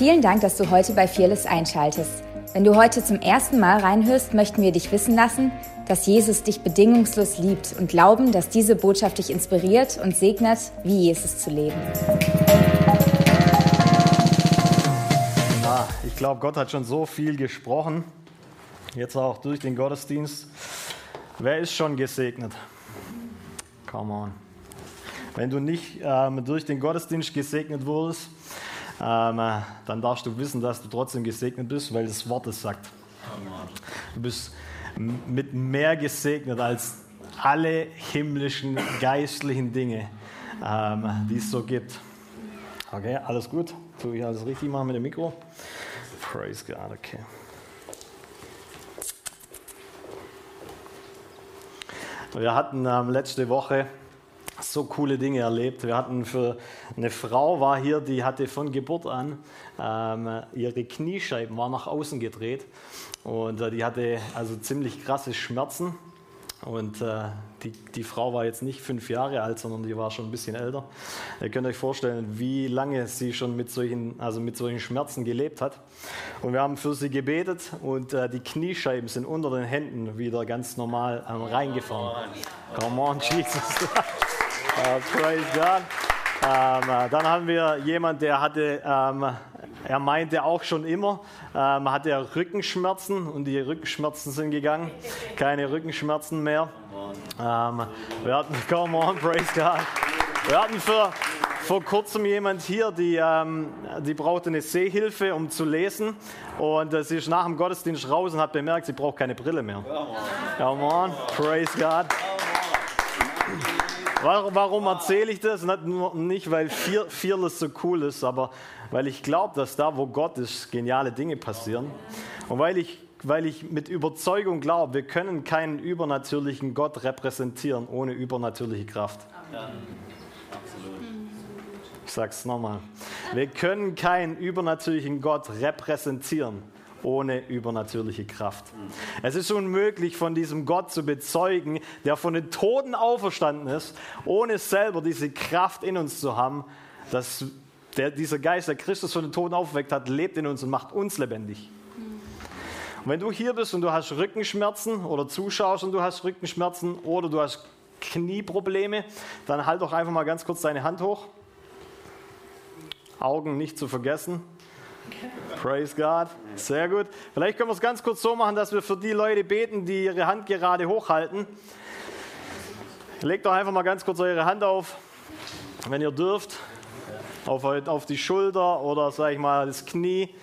Vielen Dank, dass du heute bei Fearless einschaltest. Wenn du heute zum ersten Mal reinhörst, möchten wir dich wissen lassen, dass Jesus dich bedingungslos liebt und glauben, dass diese Botschaft dich inspiriert und segnet, wie Jesus zu leben. Ja, ich glaube, Gott hat schon so viel gesprochen, jetzt auch durch den Gottesdienst. Wer ist schon gesegnet? Come on. Wenn du nicht ähm, durch den Gottesdienst gesegnet wurdest, ähm, äh, dann darfst du wissen, dass du trotzdem gesegnet bist, weil das Wort es sagt. Du bist mit mehr gesegnet als alle himmlischen, geistlichen Dinge, ähm, die es so gibt. Okay, alles gut? Tue ich alles richtig machen mit dem Mikro? Praise God, okay. Wir hatten ähm, letzte Woche so coole Dinge erlebt. Wir hatten für eine Frau war hier, die hatte von Geburt an ähm, ihre Kniescheiben waren nach außen gedreht und äh, die hatte also ziemlich krasse Schmerzen. Und äh, die, die Frau war jetzt nicht fünf Jahre alt, sondern die war schon ein bisschen älter. Ihr könnt euch vorstellen, wie lange sie schon mit solchen, also mit solchen Schmerzen gelebt hat. Und wir haben für sie gebetet und äh, die Kniescheiben sind unter den Händen wieder ganz normal ähm, reingefahren. Come on, Jesus. Uh, praise God. Ähm, äh, dann haben wir jemand, der hatte, ähm, er meinte auch schon immer, ähm, hatte er Rückenschmerzen und die Rückenschmerzen sind gegangen. Keine Rückenschmerzen mehr. Ähm, wir hatten, come on, praise God. Wir hatten für, vor kurzem jemand hier, die, ähm, die brauchte eine Sehhilfe, um zu lesen. Und äh, sie ist nach dem Gottesdienst raus und hat bemerkt, sie braucht keine Brille mehr. Come on, praise God. Warum erzähle ich das? Nicht, weil Fearless so cool ist, aber weil ich glaube, dass da, wo Gott ist, geniale Dinge passieren. Und weil ich, weil ich mit Überzeugung glaube, wir können keinen übernatürlichen Gott repräsentieren ohne übernatürliche Kraft. Ich sage es nochmal. Wir können keinen übernatürlichen Gott repräsentieren ohne übernatürliche Kraft. Es ist unmöglich, von diesem Gott zu bezeugen, der von den Toten auferstanden ist, ohne selber diese Kraft in uns zu haben, dass der, dieser Geist, der Christus von den Toten aufweckt hat, lebt in uns und macht uns lebendig. Und wenn du hier bist und du hast Rückenschmerzen oder zuschaust und du hast Rückenschmerzen oder du hast Knieprobleme, dann halt doch einfach mal ganz kurz deine Hand hoch. Augen nicht zu vergessen. Praise God. Sehr gut. Vielleicht können wir es ganz kurz so machen, dass wir für die Leute beten, die ihre Hand gerade hochhalten. Legt doch einfach mal ganz kurz eure Hand auf, wenn ihr dürft, auf, auf die Schulter oder sag ich mal das Knie.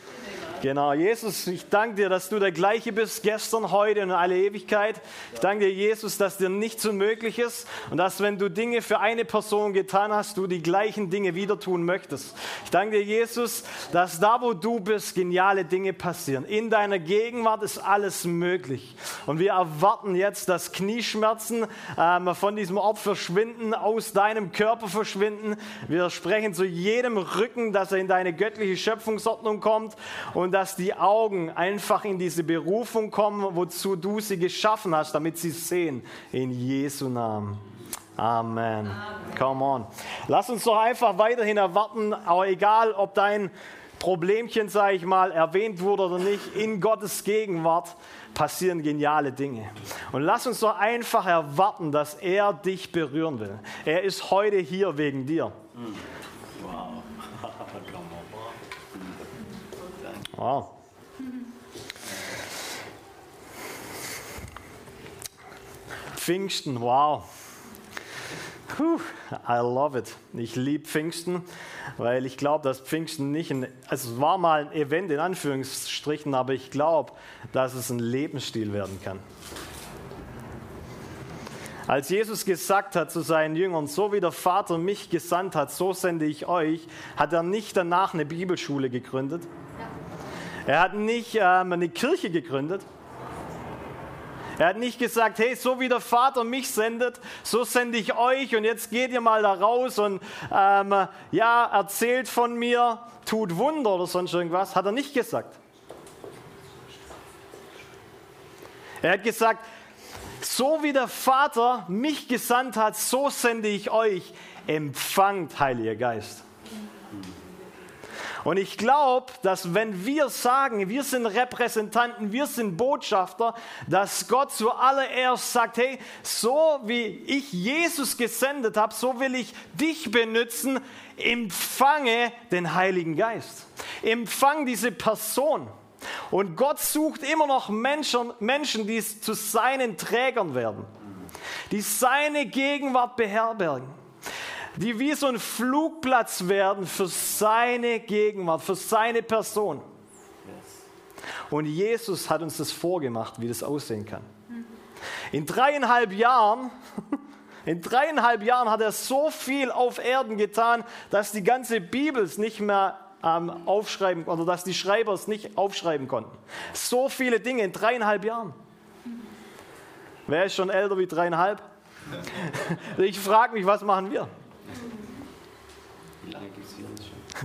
Genau, Jesus, ich danke dir, dass du der gleiche bist, gestern, heute und in alle Ewigkeit. Ich danke dir, Jesus, dass dir nichts unmöglich ist und dass, wenn du Dinge für eine Person getan hast, du die gleichen Dinge wieder tun möchtest. Ich danke dir, Jesus, dass da, wo du bist, geniale Dinge passieren. In deiner Gegenwart ist alles möglich. Und wir erwarten jetzt, dass Knieschmerzen ähm, von diesem Ort verschwinden, aus deinem Körper verschwinden. Wir sprechen zu jedem Rücken, dass er in deine göttliche Schöpfungsordnung kommt und und dass die Augen einfach in diese Berufung kommen, wozu du sie geschaffen hast, damit sie sehen. In Jesu Namen. Amen. Come on. Lass uns doch einfach weiterhin erwarten, aber egal, ob dein Problemchen, sage ich mal, erwähnt wurde oder nicht, in Gottes Gegenwart passieren geniale Dinge. Und lass uns doch einfach erwarten, dass er dich berühren will. Er ist heute hier wegen dir. Wow. Wow. Pfingsten, wow. Puh, I love it. Ich liebe Pfingsten, weil ich glaube, dass Pfingsten nicht ein, also es war mal ein Event in Anführungsstrichen, aber ich glaube, dass es ein Lebensstil werden kann. Als Jesus gesagt hat zu seinen Jüngern, so wie der Vater mich gesandt hat, so sende ich euch, hat er nicht danach eine Bibelschule gegründet, er hat nicht ähm, eine Kirche gegründet. Er hat nicht gesagt, hey, so wie der Vater mich sendet, so sende ich euch und jetzt geht ihr mal da raus und ähm, ja, erzählt von mir, tut Wunder oder sonst irgendwas. Hat er nicht gesagt. Er hat gesagt, so wie der Vater mich gesandt hat, so sende ich euch. Empfangt, Heiliger Geist. Und ich glaube, dass wenn wir sagen, wir sind Repräsentanten, wir sind Botschafter, dass Gott zuallererst sagt, hey, so wie ich Jesus gesendet habe, so will ich dich benutzen, empfange den Heiligen Geist. Empfang diese Person. Und Gott sucht immer noch Menschen, Menschen, die zu seinen Trägern werden, die seine Gegenwart beherbergen die wie so ein Flugplatz werden für seine Gegenwart, für seine Person. Und Jesus hat uns das vorgemacht, wie das aussehen kann. In dreieinhalb Jahren, in dreieinhalb Jahren hat er so viel auf Erden getan, dass die ganze Bibel es nicht mehr ähm, aufschreiben oder dass die Schreiber es nicht aufschreiben konnten. So viele Dinge in dreieinhalb Jahren. Wer ist schon älter wie dreieinhalb? Ich frage mich, was machen wir?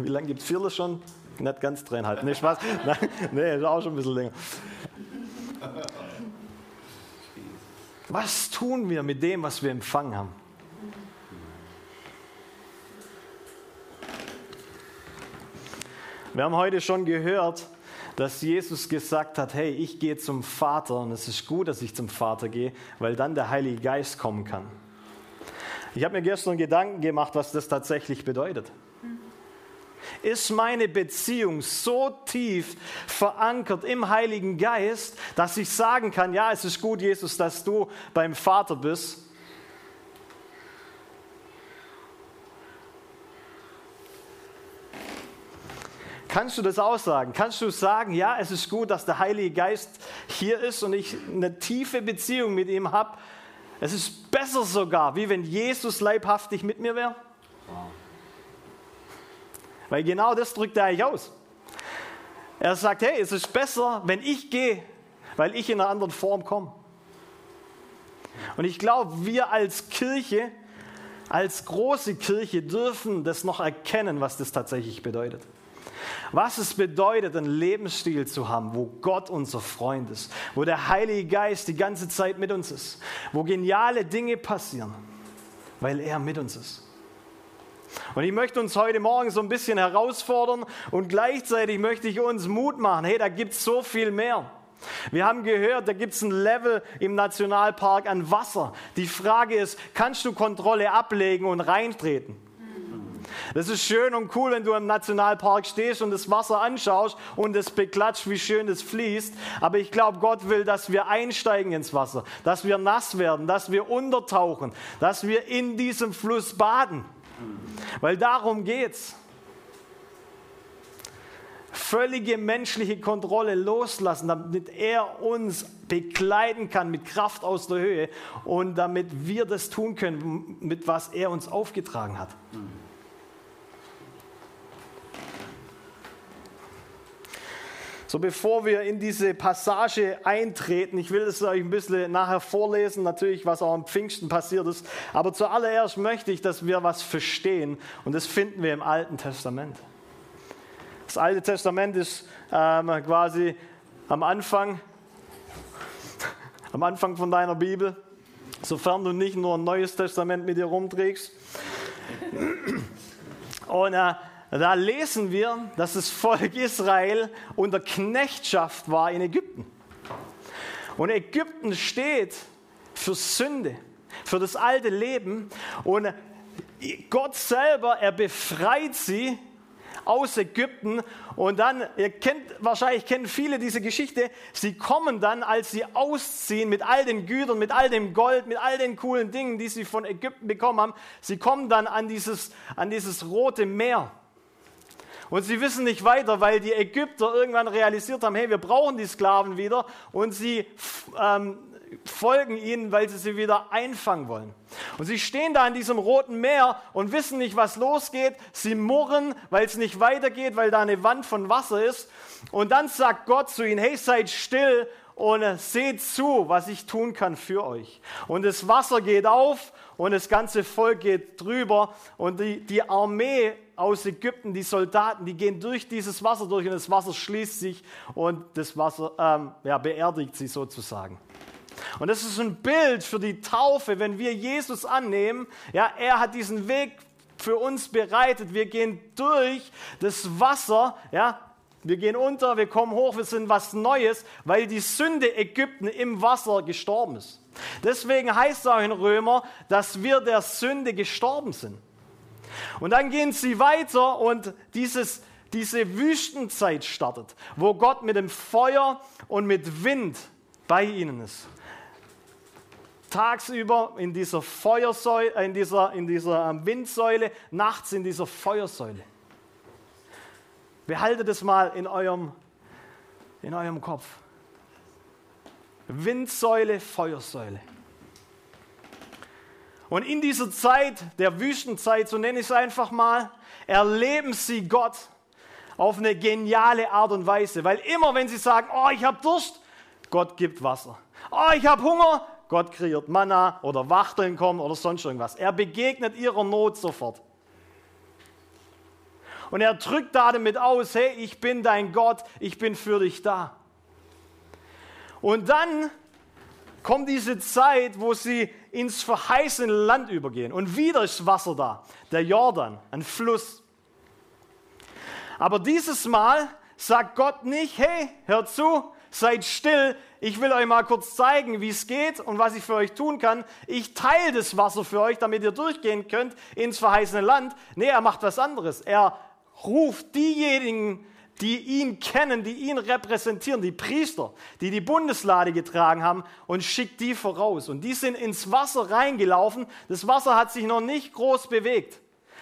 Wie lange gibt es Fearless schon? Nicht ganz dreieinhalb. Nee, Spaß. Nein, nee, ist auch schon ein bisschen länger. Was tun wir mit dem, was wir empfangen haben? Wir haben heute schon gehört, dass Jesus gesagt hat, hey, ich gehe zum Vater und es ist gut, dass ich zum Vater gehe, weil dann der Heilige Geist kommen kann. Ich habe mir gestern Gedanken gemacht, was das tatsächlich bedeutet. Ist meine Beziehung so tief verankert im Heiligen Geist, dass ich sagen kann, ja, es ist gut, Jesus, dass du beim Vater bist. Kannst du das aussagen? Kannst du sagen, ja, es ist gut, dass der Heilige Geist hier ist und ich eine tiefe Beziehung mit ihm habe, es ist besser sogar, wie wenn Jesus leibhaftig mit mir wäre. Weil genau das drückt er eigentlich aus. Er sagt, hey, es ist besser, wenn ich gehe, weil ich in einer anderen Form komme. Und ich glaube, wir als Kirche, als große Kirche dürfen das noch erkennen, was das tatsächlich bedeutet. Was es bedeutet, einen Lebensstil zu haben, wo Gott unser Freund ist, wo der Heilige Geist die ganze Zeit mit uns ist, wo geniale Dinge passieren, weil er mit uns ist. Und ich möchte uns heute Morgen so ein bisschen herausfordern und gleichzeitig möchte ich uns Mut machen. Hey, da gibt es so viel mehr. Wir haben gehört, da gibt es ein Level im Nationalpark an Wasser. Die Frage ist, kannst du Kontrolle ablegen und reintreten? Das ist schön und cool, wenn du im Nationalpark stehst und das Wasser anschaust und es beklatscht, wie schön es fließt. Aber ich glaube, Gott will, dass wir einsteigen ins Wasser, dass wir nass werden, dass wir untertauchen, dass wir in diesem Fluss baden. Weil darum geht's. Völlige menschliche Kontrolle loslassen, damit er uns begleiten kann mit Kraft aus der Höhe und damit wir das tun können, mit was er uns aufgetragen hat. So, bevor wir in diese Passage eintreten, ich will es euch ein bisschen nachher vorlesen, natürlich, was auch am Pfingsten passiert ist, aber zuallererst möchte ich, dass wir was verstehen und das finden wir im Alten Testament. Das Alte Testament ist ähm, quasi am Anfang, am Anfang von deiner Bibel, sofern du nicht nur ein neues Testament mit dir rumträgst. Und äh, da lesen wir, dass das Volk Israel unter Knechtschaft war in Ägypten. Und Ägypten steht für Sünde, für das alte Leben. Und Gott selber, er befreit sie aus Ägypten. Und dann, ihr kennt, wahrscheinlich kennen viele diese Geschichte, sie kommen dann, als sie ausziehen mit all den Gütern, mit all dem Gold, mit all den coolen Dingen, die sie von Ägypten bekommen haben, sie kommen dann an dieses, an dieses rote Meer. Und sie wissen nicht weiter, weil die Ägypter irgendwann realisiert haben, hey, wir brauchen die Sklaven wieder. Und sie ähm, folgen ihnen, weil sie sie wieder einfangen wollen. Und sie stehen da in diesem roten Meer und wissen nicht, was losgeht. Sie murren, weil es nicht weitergeht, weil da eine Wand von Wasser ist. Und dann sagt Gott zu ihnen, hey, seid still und seht zu, was ich tun kann für euch. Und das Wasser geht auf und das ganze Volk geht drüber und die, die Armee aus Ägypten, die Soldaten, die gehen durch dieses Wasser durch und das Wasser schließt sich und das Wasser ähm, ja, beerdigt sie sozusagen. Und das ist ein Bild für die Taufe, wenn wir Jesus annehmen. Ja, er hat diesen Weg für uns bereitet. Wir gehen durch das Wasser, ja, wir gehen unter, wir kommen hoch, wir sind was Neues, weil die Sünde Ägypten im Wasser gestorben ist. Deswegen heißt es auch in Römer, dass wir der Sünde gestorben sind. Und dann gehen sie weiter und dieses, diese Wüstenzeit startet, wo Gott mit dem Feuer und mit Wind bei ihnen ist. Tagsüber in dieser Feuersäule, in dieser, in dieser ähm, Windsäule, nachts in dieser Feuersäule. Behaltet es mal in eurem, in eurem Kopf. Windsäule, Feuersäule. Und in dieser Zeit, der Wüstenzeit, so nenne ich es einfach mal, erleben sie Gott auf eine geniale Art und Weise. Weil immer, wenn sie sagen, oh, ich habe Durst, Gott gibt Wasser. Oh, ich habe Hunger, Gott kreiert Manna oder Wachteln kommen oder sonst irgendwas. Er begegnet ihrer Not sofort. Und er drückt damit aus, hey, ich bin dein Gott, ich bin für dich da. Und dann kommt diese Zeit, wo sie ins verheißene Land übergehen. Und wieder ist Wasser da, der Jordan, ein Fluss. Aber dieses Mal sagt Gott nicht, hey, hört zu, seid still, ich will euch mal kurz zeigen, wie es geht und was ich für euch tun kann. Ich teile das Wasser für euch, damit ihr durchgehen könnt ins verheißene Land. Nee, er macht was anderes. Er ruft diejenigen, die ihn kennen, die ihn repräsentieren, die Priester, die die Bundeslade getragen haben und schickt die voraus. Und die sind ins Wasser reingelaufen. Das Wasser hat sich noch nicht groß bewegt.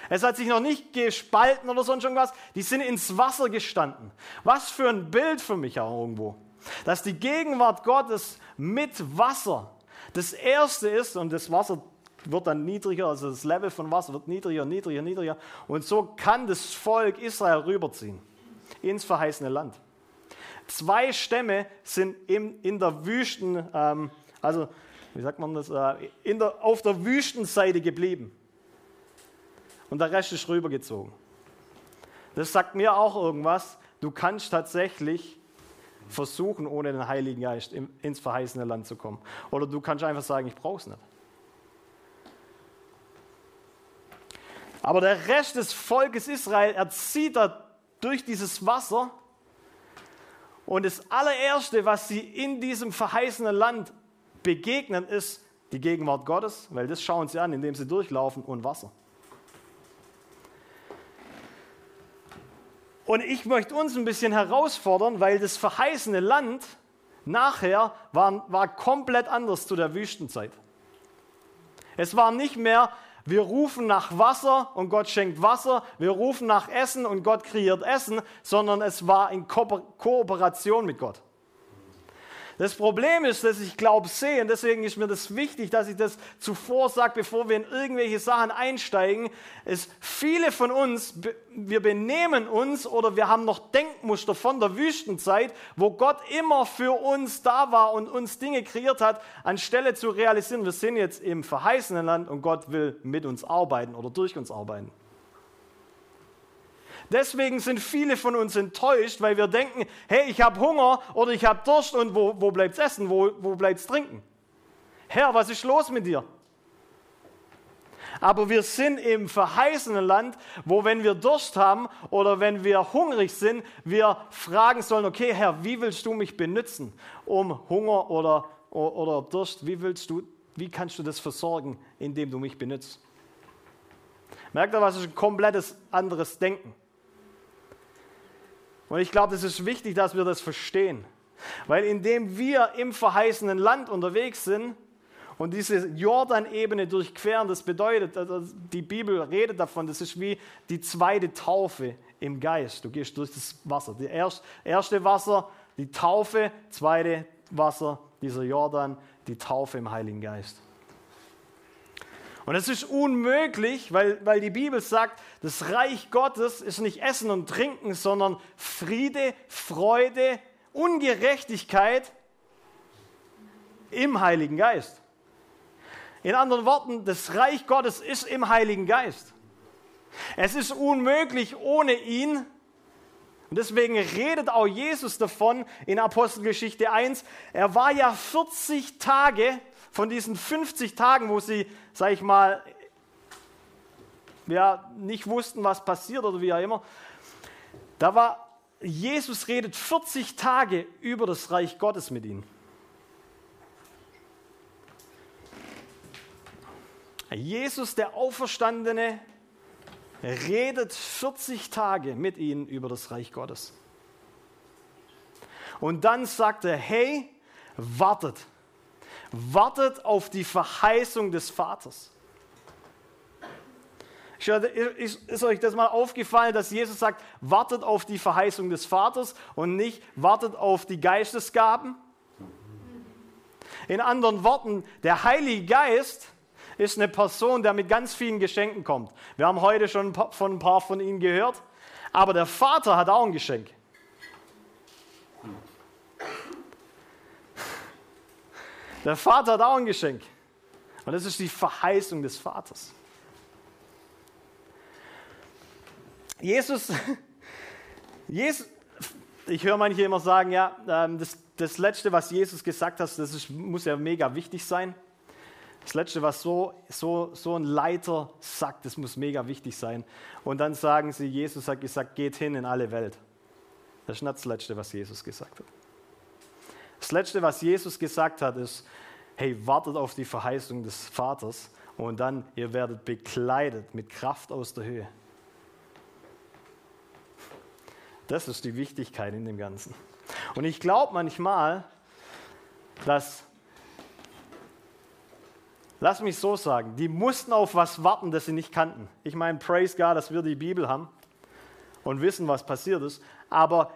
Es hat sich noch nicht gespalten oder sonst irgendwas. Die sind ins Wasser gestanden. Was für ein Bild für mich auch irgendwo. Dass die Gegenwart Gottes mit Wasser das Erste ist und das Wasser wird dann niedriger, also das Level von Wasser wird niedriger, niedriger, niedriger. Und so kann das Volk Israel rüberziehen ins verheißene Land. Zwei Stämme sind in, in der Wüsten, ähm, also wie sagt man das, äh, der, auf der Wüstenseite geblieben. Und der Rest ist rübergezogen. Das sagt mir auch irgendwas. Du kannst tatsächlich versuchen, ohne den Heiligen Geist ins verheißene Land zu kommen. Oder du kannst einfach sagen, ich brauche es nicht. Aber der Rest des Volkes Israel, er zieht da durch dieses Wasser. Und das allererste, was sie in diesem verheißenen Land begegnen, ist die Gegenwart Gottes, weil das schauen sie an, indem sie durchlaufen und Wasser. Und ich möchte uns ein bisschen herausfordern, weil das verheißene Land nachher war, war komplett anders zu der Wüstenzeit. Es war nicht mehr wir rufen nach Wasser und Gott schenkt Wasser. Wir rufen nach Essen und Gott kreiert Essen, sondern es war in Ko Kooperation mit Gott. Das Problem ist, dass ich Glaube sehe, und deswegen ist mir das wichtig, dass ich das zuvor sage, bevor wir in irgendwelche Sachen einsteigen, ist, viele von uns, wir benehmen uns oder wir haben noch Denkmuster von der Wüstenzeit, wo Gott immer für uns da war und uns Dinge kreiert hat, anstelle zu realisieren, wir sind jetzt im verheißenen Land und Gott will mit uns arbeiten oder durch uns arbeiten. Deswegen sind viele von uns enttäuscht, weil wir denken, hey, ich habe Hunger oder ich habe Durst und wo, wo bleibt's Essen, wo, wo bleibt's Trinken? Herr, was ist los mit dir? Aber wir sind im verheißenen Land, wo wenn wir Durst haben oder wenn wir hungrig sind, wir fragen sollen, okay Herr, wie willst du mich benutzen, um Hunger oder, oder Durst, wie willst du, wie kannst du das versorgen, indem du mich benutzt? Merkt ihr, was ist ein komplettes anderes Denken? Und ich glaube, es ist wichtig, dass wir das verstehen. Weil indem wir im verheißenen Land unterwegs sind und diese Jordanebene durchqueren, das bedeutet, also die Bibel redet davon, das ist wie die zweite Taufe im Geist. Du gehst durch das Wasser. Das erste Wasser, die Taufe, zweite Wasser, dieser Jordan, die Taufe im Heiligen Geist. Und es ist unmöglich, weil, weil die Bibel sagt, das Reich Gottes ist nicht Essen und Trinken, sondern Friede, Freude, Ungerechtigkeit im Heiligen Geist. In anderen Worten, das Reich Gottes ist im Heiligen Geist. Es ist unmöglich ohne ihn. Und deswegen redet auch Jesus davon in Apostelgeschichte 1. Er war ja 40 Tage von diesen 50 Tagen, wo sie, sag ich mal, ja, nicht wussten, was passiert oder wie auch immer. Da war, Jesus redet 40 Tage über das Reich Gottes mit ihnen. Jesus, der Auferstandene, redet 40 Tage mit ihnen über das Reich Gottes. Und dann sagt er, hey, wartet, wartet auf die Verheißung des Vaters. Ist euch das mal aufgefallen, dass Jesus sagt, wartet auf die Verheißung des Vaters und nicht wartet auf die Geistesgaben? In anderen Worten, der Heilige Geist ist eine Person, der mit ganz vielen Geschenken kommt. Wir haben heute schon von ein paar von ihnen gehört, aber der Vater hat auch ein Geschenk. Der Vater hat auch ein Geschenk. Und das ist die Verheißung des Vaters. Jesus, Jesus ich höre manche immer sagen, ja, ähm, das, das Letzte, was Jesus gesagt hat, das ist, muss ja mega wichtig sein. Das Letzte, was so, so, so ein Leiter sagt, das muss mega wichtig sein. Und dann sagen sie, Jesus hat gesagt, geht hin in alle Welt. Das ist nicht das Letzte, was Jesus gesagt hat. Das Letzte, was Jesus gesagt hat, ist, hey, wartet auf die Verheißung des Vaters und dann ihr werdet bekleidet mit Kraft aus der Höhe. Das ist die Wichtigkeit in dem Ganzen. Und ich glaube manchmal, dass, lass mich so sagen, die mussten auf was warten, das sie nicht kannten. Ich meine, praise God, dass wir die Bibel haben und wissen, was passiert ist. Aber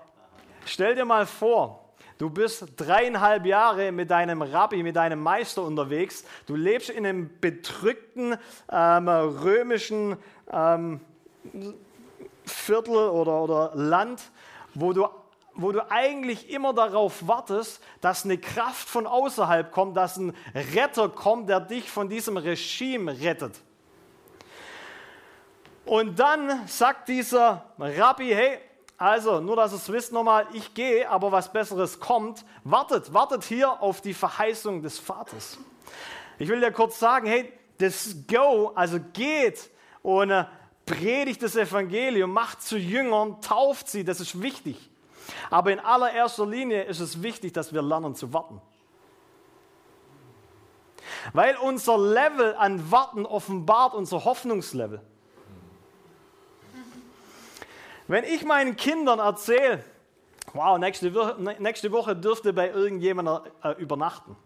stell dir mal vor, Du bist dreieinhalb Jahre mit deinem Rabbi, mit deinem Meister unterwegs. Du lebst in einem bedrückten ähm, römischen ähm, Viertel oder, oder Land, wo du, wo du eigentlich immer darauf wartest, dass eine Kraft von außerhalb kommt, dass ein Retter kommt, der dich von diesem Regime rettet. Und dann sagt dieser Rabbi, hey, also, nur dass ihr es wisst nochmal, ich gehe, aber was Besseres kommt. Wartet, wartet hier auf die Verheißung des Vaters. Ich will dir kurz sagen, hey, das Go, also geht und äh, predigt das Evangelium, macht zu Jüngern, tauft sie, das ist wichtig. Aber in allererster Linie ist es wichtig, dass wir lernen zu warten. Weil unser Level an Warten offenbart unser Hoffnungslevel. Wenn ich meinen Kindern erzähle, wow, nächste Woche, nächste Woche dürfte bei irgendjemandem äh, übernachten.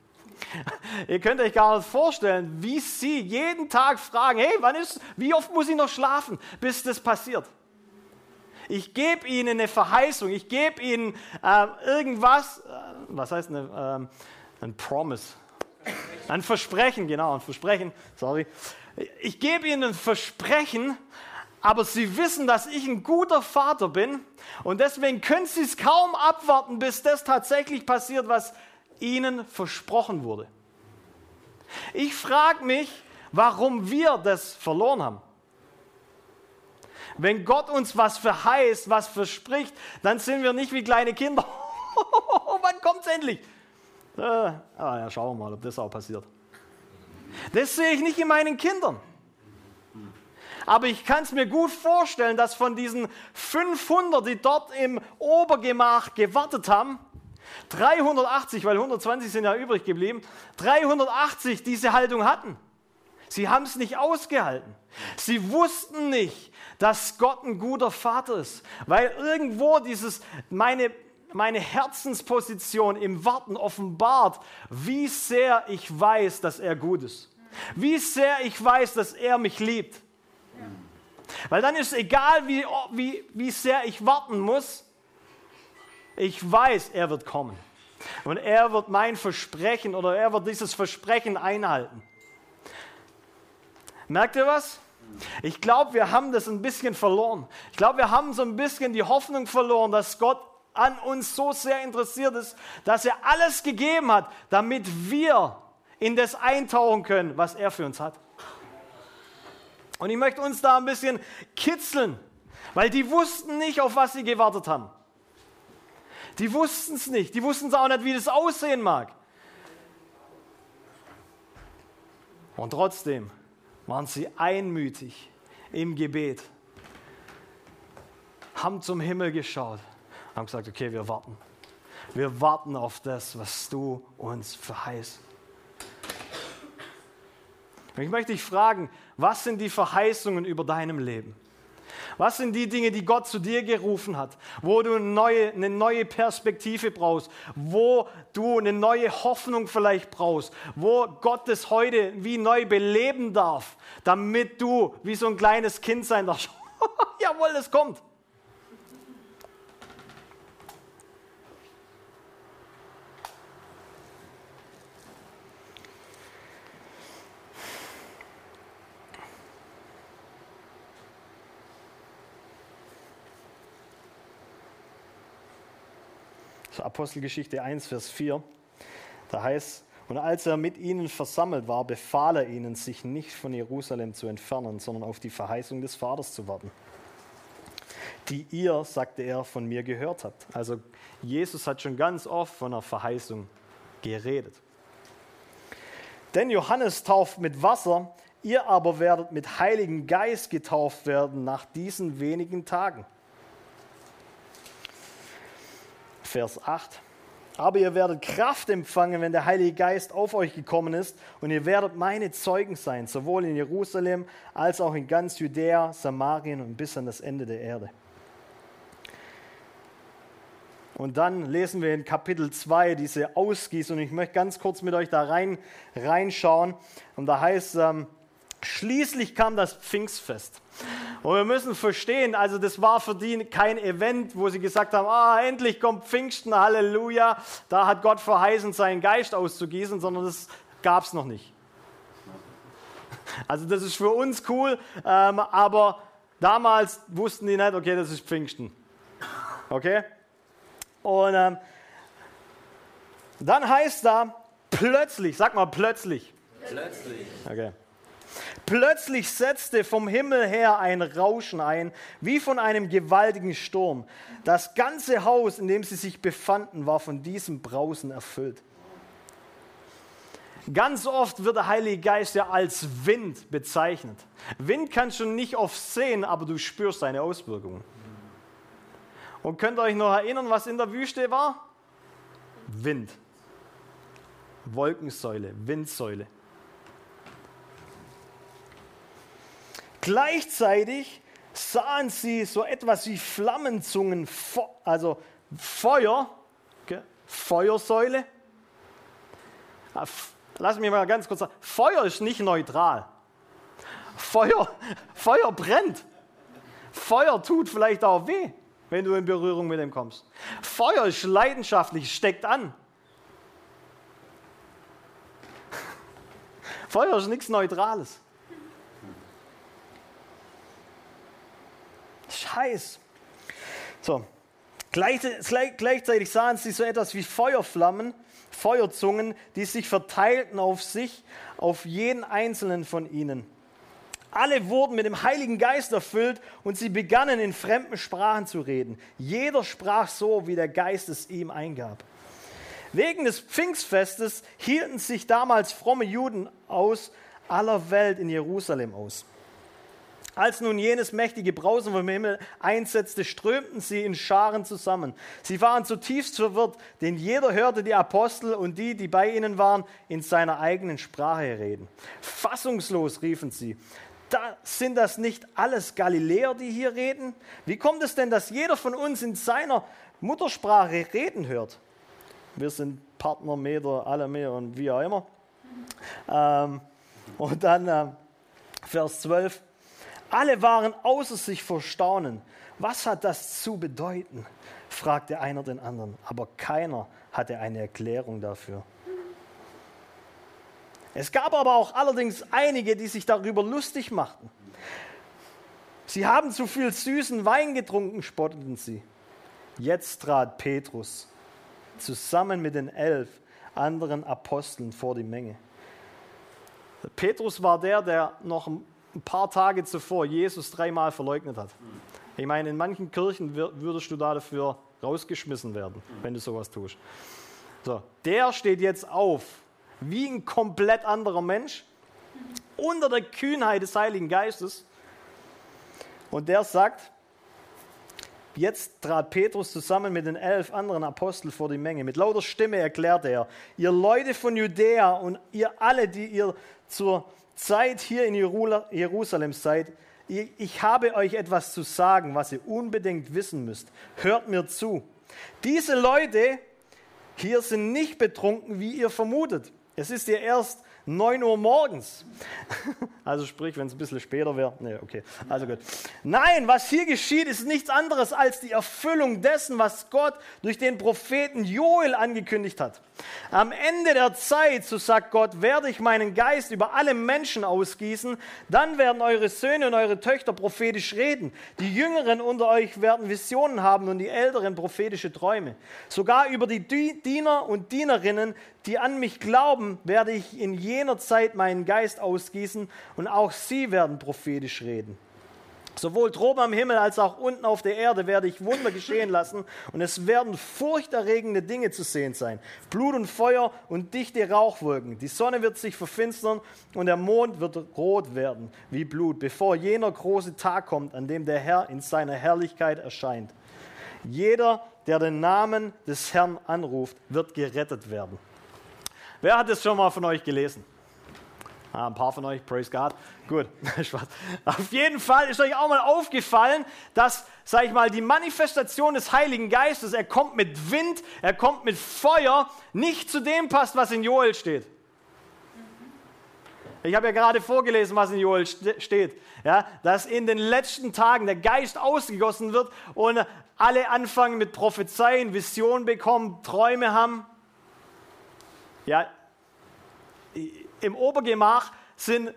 Ihr könnt euch gar nicht vorstellen, wie sie jeden Tag fragen, hey, wann ist, wie oft muss ich noch schlafen, bis das passiert? Ich gebe ihnen eine Verheißung, ich gebe ihnen äh, irgendwas, äh, was heißt eine, äh, ein Promise? Ein Versprechen, genau, ein Versprechen, sorry. Ich gebe ihnen ein Versprechen, aber sie wissen, dass ich ein guter Vater bin und deswegen können sie es kaum abwarten, bis das tatsächlich passiert, was ihnen versprochen wurde. Ich frage mich, warum wir das verloren haben. Wenn Gott uns was verheißt, was verspricht, dann sind wir nicht wie kleine Kinder. Wann kommt es endlich? Äh, ah ja, schauen wir mal, ob das auch passiert. Das sehe ich nicht in meinen Kindern. Aber ich kann es mir gut vorstellen, dass von diesen 500, die dort im Obergemach gewartet haben, 380, weil 120 sind ja übrig geblieben, 380 diese Haltung hatten. Sie haben es nicht ausgehalten. Sie wussten nicht, dass Gott ein guter Vater ist, weil irgendwo dieses meine meine Herzensposition im Warten offenbart, wie sehr ich weiß, dass er gut ist. Wie sehr ich weiß, dass er mich liebt. Weil dann ist es egal, wie, wie, wie sehr ich warten muss. Ich weiß, er wird kommen. Und er wird mein Versprechen oder er wird dieses Versprechen einhalten. Merkt ihr was? Ich glaube, wir haben das ein bisschen verloren. Ich glaube, wir haben so ein bisschen die Hoffnung verloren, dass Gott an uns so sehr interessiert ist, dass er alles gegeben hat, damit wir in das eintauchen können, was er für uns hat. Und ich möchte uns da ein bisschen kitzeln, weil die wussten nicht, auf was sie gewartet haben. Die wussten es nicht. Die wussten es auch nicht, wie das aussehen mag. Und trotzdem waren sie einmütig im Gebet, haben zum Himmel geschaut, haben gesagt, okay, wir warten. Wir warten auf das, was du uns verheißt. Ich möchte dich fragen, was sind die Verheißungen über deinem Leben? Was sind die Dinge, die Gott zu dir gerufen hat, wo du eine neue, eine neue Perspektive brauchst, wo du eine neue Hoffnung vielleicht brauchst, wo Gott es heute wie neu beleben darf, damit du wie so ein kleines Kind sein darfst. Jawohl, es kommt. Apostelgeschichte 1, Vers 4. Da heißt, und als er mit ihnen versammelt war, befahl er ihnen, sich nicht von Jerusalem zu entfernen, sondern auf die Verheißung des Vaters zu warten, die ihr, sagte er, von mir gehört habt. Also Jesus hat schon ganz oft von einer Verheißung geredet. Denn Johannes tauft mit Wasser, ihr aber werdet mit Heiligen Geist getauft werden nach diesen wenigen Tagen. Vers 8. Aber ihr werdet Kraft empfangen, wenn der Heilige Geist auf euch gekommen ist, und ihr werdet meine Zeugen sein, sowohl in Jerusalem als auch in ganz Judäa, Samarien und bis an das Ende der Erde. Und dann lesen wir in Kapitel 2 diese Ausgießung. Ich möchte ganz kurz mit euch da rein, reinschauen. Und da heißt, ähm, schließlich kam das Pfingstfest. Und wir müssen verstehen, also das war für die kein Event, wo sie gesagt haben, ah, endlich kommt Pfingsten, Halleluja, da hat Gott verheißen, seinen Geist auszugießen, sondern das gab es noch nicht. Also das ist für uns cool, ähm, aber damals wussten die nicht, okay, das ist Pfingsten. Okay? Und ähm, dann heißt da plötzlich, sag mal plötzlich. Plötzlich. Okay. Plötzlich setzte vom Himmel her ein Rauschen ein, wie von einem gewaltigen Sturm. Das ganze Haus, in dem sie sich befanden, war von diesem Brausen erfüllt. Ganz oft wird der Heilige Geist ja als Wind bezeichnet. Wind kannst du nicht oft sehen, aber du spürst seine Auswirkungen. Und könnt ihr euch noch erinnern, was in der Wüste war? Wind. Wolkensäule, Windsäule. Gleichzeitig sahen sie so etwas wie Flammenzungen, also Feuer, okay? Feuersäule. Ah, lass mich mal ganz kurz sagen, Feuer ist nicht neutral. Feuer, Feuer brennt. Feuer tut vielleicht auch weh, wenn du in Berührung mit dem kommst. Feuer ist leidenschaftlich, steckt an. Feuer ist nichts Neutrales. Heiß. So, gleichzeitig sahen sie so etwas wie Feuerflammen, Feuerzungen, die sich verteilten auf sich, auf jeden einzelnen von ihnen. Alle wurden mit dem Heiligen Geist erfüllt und sie begannen in fremden Sprachen zu reden. Jeder sprach so, wie der Geist es ihm eingab. Wegen des Pfingstfestes hielten sich damals fromme Juden aus aller Welt in Jerusalem aus. Als nun jenes mächtige Brausen vom Himmel einsetzte, strömten sie in Scharen zusammen. Sie waren zutiefst verwirrt, denn jeder hörte die Apostel und die, die bei ihnen waren, in seiner eigenen Sprache reden. Fassungslos riefen sie. Da sind das nicht alles Galiläer, die hier reden? Wie kommt es denn, dass jeder von uns in seiner Muttersprache reden hört? Wir sind Partner, Meter, alle mehr und wie auch immer. Ähm, und dann äh, Vers 12. Alle waren außer sich vor Staunen. Was hat das zu bedeuten? fragte einer den anderen, aber keiner hatte eine Erklärung dafür. Es gab aber auch allerdings einige, die sich darüber lustig machten. Sie haben zu viel süßen Wein getrunken, spotteten sie. Jetzt trat Petrus zusammen mit den elf anderen Aposteln vor die Menge. Petrus war der, der noch ein paar Tage zuvor Jesus dreimal verleugnet hat. Ich meine, in manchen Kirchen würdest du da dafür rausgeschmissen werden, wenn du sowas tust. So, der steht jetzt auf, wie ein komplett anderer Mensch, unter der Kühnheit des Heiligen Geistes Und der sagt, Jetzt trat Petrus zusammen mit den elf anderen Aposteln vor die Menge. Mit lauter Stimme erklärte er, ihr Leute von Judäa und ihr alle, die ihr zur Zeit hier in Jerusalem seid, ich habe euch etwas zu sagen, was ihr unbedingt wissen müsst. Hört mir zu. Diese Leute hier sind nicht betrunken, wie ihr vermutet. Es ist ihr erst 9 Uhr morgens. Also sprich, wenn es ein bisschen später wäre. Nee, okay. Also gut. Nein, was hier geschieht, ist nichts anderes als die Erfüllung dessen, was Gott durch den Propheten Joel angekündigt hat. Am Ende der Zeit, so sagt Gott, werde ich meinen Geist über alle Menschen ausgießen. Dann werden eure Söhne und eure Töchter prophetisch reden. Die Jüngeren unter euch werden Visionen haben und die Älteren prophetische Träume. Sogar über die Diener und Dienerinnen, die an mich glauben, werde ich in jener Zeit meinen Geist ausgießen und auch sie werden prophetisch reden. Sowohl droben am Himmel als auch unten auf der Erde werde ich Wunder geschehen lassen und es werden furchterregende Dinge zu sehen sein. Blut und Feuer und dichte Rauchwolken. Die Sonne wird sich verfinstern und der Mond wird rot werden wie Blut, bevor jener große Tag kommt, an dem der Herr in seiner Herrlichkeit erscheint. Jeder, der den Namen des Herrn anruft, wird gerettet werden. Wer hat es schon mal von euch gelesen? Ah, ein paar von euch, praise God. Gut, Auf jeden Fall ist euch auch mal aufgefallen, dass, sag ich mal, die Manifestation des Heiligen Geistes, er kommt mit Wind, er kommt mit Feuer, nicht zu dem passt, was in Joel steht. Ich habe ja gerade vorgelesen, was in Joel steht. Ja, dass in den letzten Tagen der Geist ausgegossen wird und alle anfangen mit Prophezeien, Visionen bekommen, Träume haben. Ja, im Obergemach sind,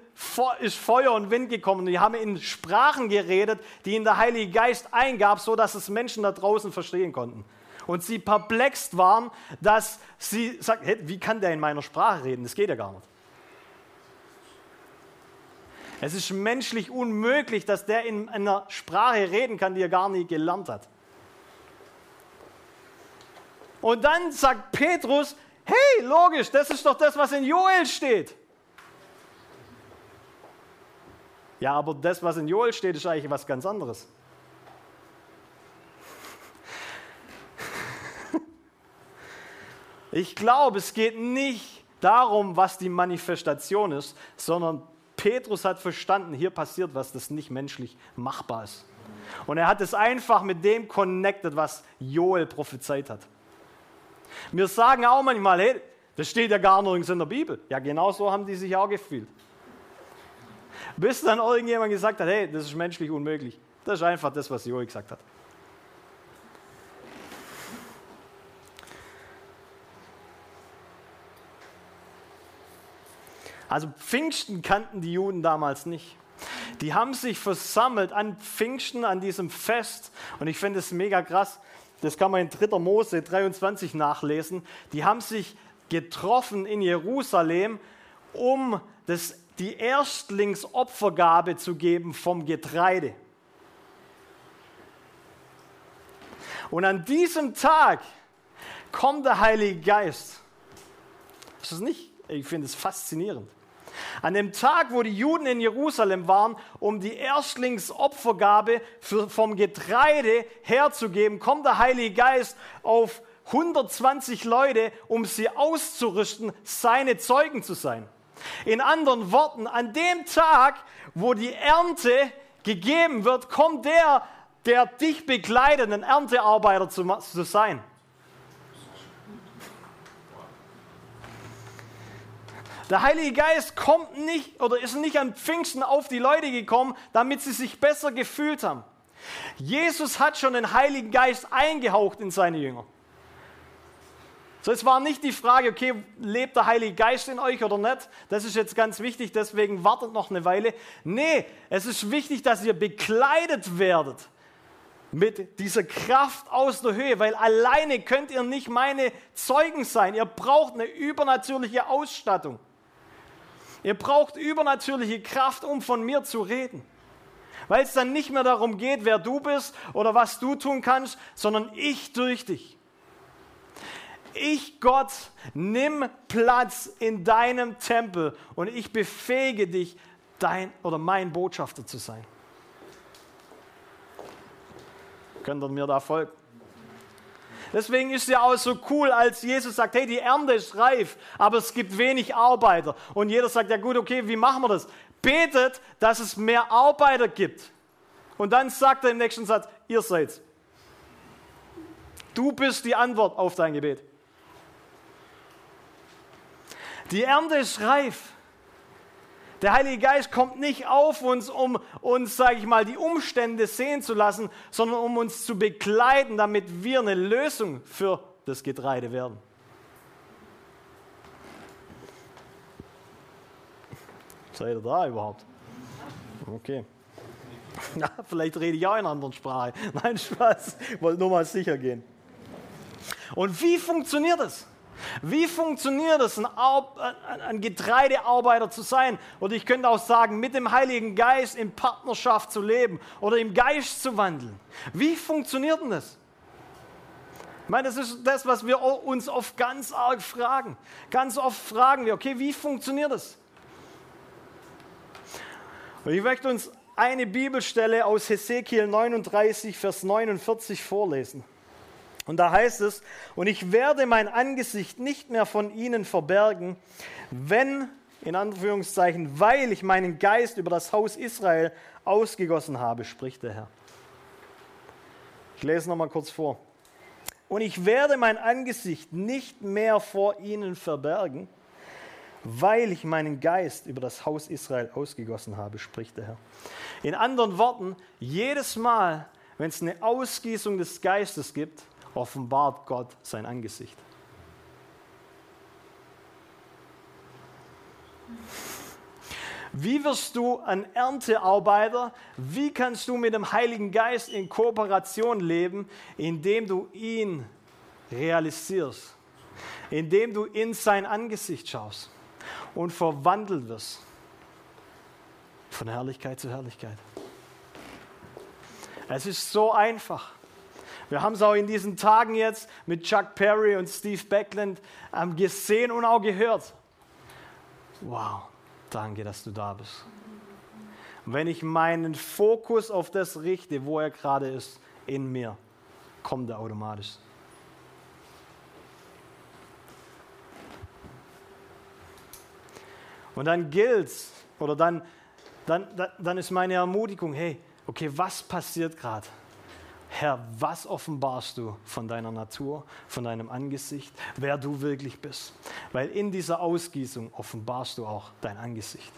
ist Feuer und Wind gekommen. Die haben in Sprachen geredet, die in der Heilige Geist eingab, so dass es Menschen da draußen verstehen konnten. Und sie perplext waren, dass sie sagt, hey, wie kann der in meiner Sprache reden? Das geht ja gar nicht. Es ist menschlich unmöglich, dass der in einer Sprache reden kann, die er gar nie gelernt hat. Und dann sagt Petrus, hey, logisch, das ist doch das, was in Joel steht. Ja, aber das, was in Joel steht, ist eigentlich was ganz anderes. Ich glaube, es geht nicht darum, was die Manifestation ist, sondern Petrus hat verstanden, hier passiert was, das nicht menschlich machbar ist. Und er hat es einfach mit dem connected, was Joel prophezeit hat. Wir sagen auch manchmal, hey, das steht ja gar nirgends in der Bibel. Ja, genau so haben die sich auch gefühlt. Bis dann irgendjemand gesagt hat, hey, das ist menschlich unmöglich. Das ist einfach das, was Joel gesagt hat. Also Pfingsten kannten die Juden damals nicht. Die haben sich versammelt an Pfingsten, an diesem Fest. Und ich finde es mega krass. Das kann man in 3. Mose 23 nachlesen. Die haben sich getroffen in Jerusalem, um das, die Erstlingsopfergabe zu geben vom Getreide. Und an diesem Tag kommt der Heilige Geist. Ist das nicht? Ich finde es faszinierend. An dem Tag, wo die Juden in Jerusalem waren, um die Erstlingsopfergabe für, vom Getreide herzugeben, kommt der Heilige Geist auf 120 Leute, um sie auszurüsten, seine Zeugen zu sein. In anderen Worten, an dem Tag, wo die Ernte gegeben wird, kommt der, der dich begleitet, ein Erntearbeiter zu, zu sein. Der Heilige Geist kommt nicht oder ist nicht an Pfingsten auf die Leute gekommen, damit sie sich besser gefühlt haben. Jesus hat schon den Heiligen Geist eingehaucht in seine Jünger. So, es war nicht die Frage, okay, lebt der Heilige Geist in euch oder nicht? Das ist jetzt ganz wichtig, deswegen wartet noch eine Weile. Nee, es ist wichtig, dass ihr bekleidet werdet mit dieser Kraft aus der Höhe, weil alleine könnt ihr nicht meine Zeugen sein. Ihr braucht eine übernatürliche Ausstattung. Ihr braucht übernatürliche Kraft, um von mir zu reden. Weil es dann nicht mehr darum geht, wer du bist oder was du tun kannst, sondern ich durch dich. Ich, Gott, nimm Platz in deinem Tempel und ich befähige dich, dein oder mein Botschafter zu sein. Könnt ihr mir da folgen? Deswegen ist es ja auch so cool, als Jesus sagt, hey, die Ernte ist reif, aber es gibt wenig Arbeiter. Und jeder sagt, ja gut, okay, wie machen wir das? Betet, dass es mehr Arbeiter gibt. Und dann sagt er im nächsten Satz, ihr seid's. Du bist die Antwort auf dein Gebet. Die Ernte ist reif. Der Heilige Geist kommt nicht auf uns, um uns, sage ich mal, die Umstände sehen zu lassen, sondern um uns zu begleiten, damit wir eine Lösung für das Getreide werden. Seid ihr da überhaupt? Okay. Na, vielleicht rede ich auch in einer anderen Sprache. Nein, Spaß. Ich wollte nur mal sicher gehen. Und wie funktioniert das? Wie funktioniert es, ein, ein Getreidearbeiter zu sein? Oder ich könnte auch sagen, mit dem Heiligen Geist in Partnerschaft zu leben oder im Geist zu wandeln. Wie funktioniert denn das? Ich meine, das ist das, was wir uns oft ganz arg fragen. Ganz oft fragen wir, okay, wie funktioniert das? Und ich möchte uns eine Bibelstelle aus Hesekiel 39, Vers 49 vorlesen. Und da heißt es, und ich werde mein Angesicht nicht mehr von ihnen verbergen, wenn, in Anführungszeichen, weil ich meinen Geist über das Haus Israel ausgegossen habe, spricht der Herr. Ich lese noch mal kurz vor. Und ich werde mein Angesicht nicht mehr vor ihnen verbergen, weil ich meinen Geist über das Haus Israel ausgegossen habe, spricht der Herr. In anderen Worten, jedes Mal, wenn es eine Ausgießung des Geistes gibt, offenbart Gott sein Angesicht. Wie wirst du ein Erntearbeiter? Wie kannst du mit dem Heiligen Geist in Kooperation leben, indem du ihn realisierst, indem du in sein Angesicht schaust und verwandelt wirst von Herrlichkeit zu Herrlichkeit? Es ist so einfach. Wir haben es auch in diesen Tagen jetzt mit Chuck Perry und Steve Beckland ähm, gesehen und auch gehört. Wow, danke, dass du da bist. wenn ich meinen Fokus auf das richte, wo er gerade ist, in mir, kommt er automatisch. Und dann gilt's, oder dann, dann, dann ist meine Ermutigung, hey, okay, was passiert gerade? Herr, was offenbarst du von deiner Natur, von deinem Angesicht, wer du wirklich bist? Weil in dieser Ausgießung offenbarst du auch dein Angesicht.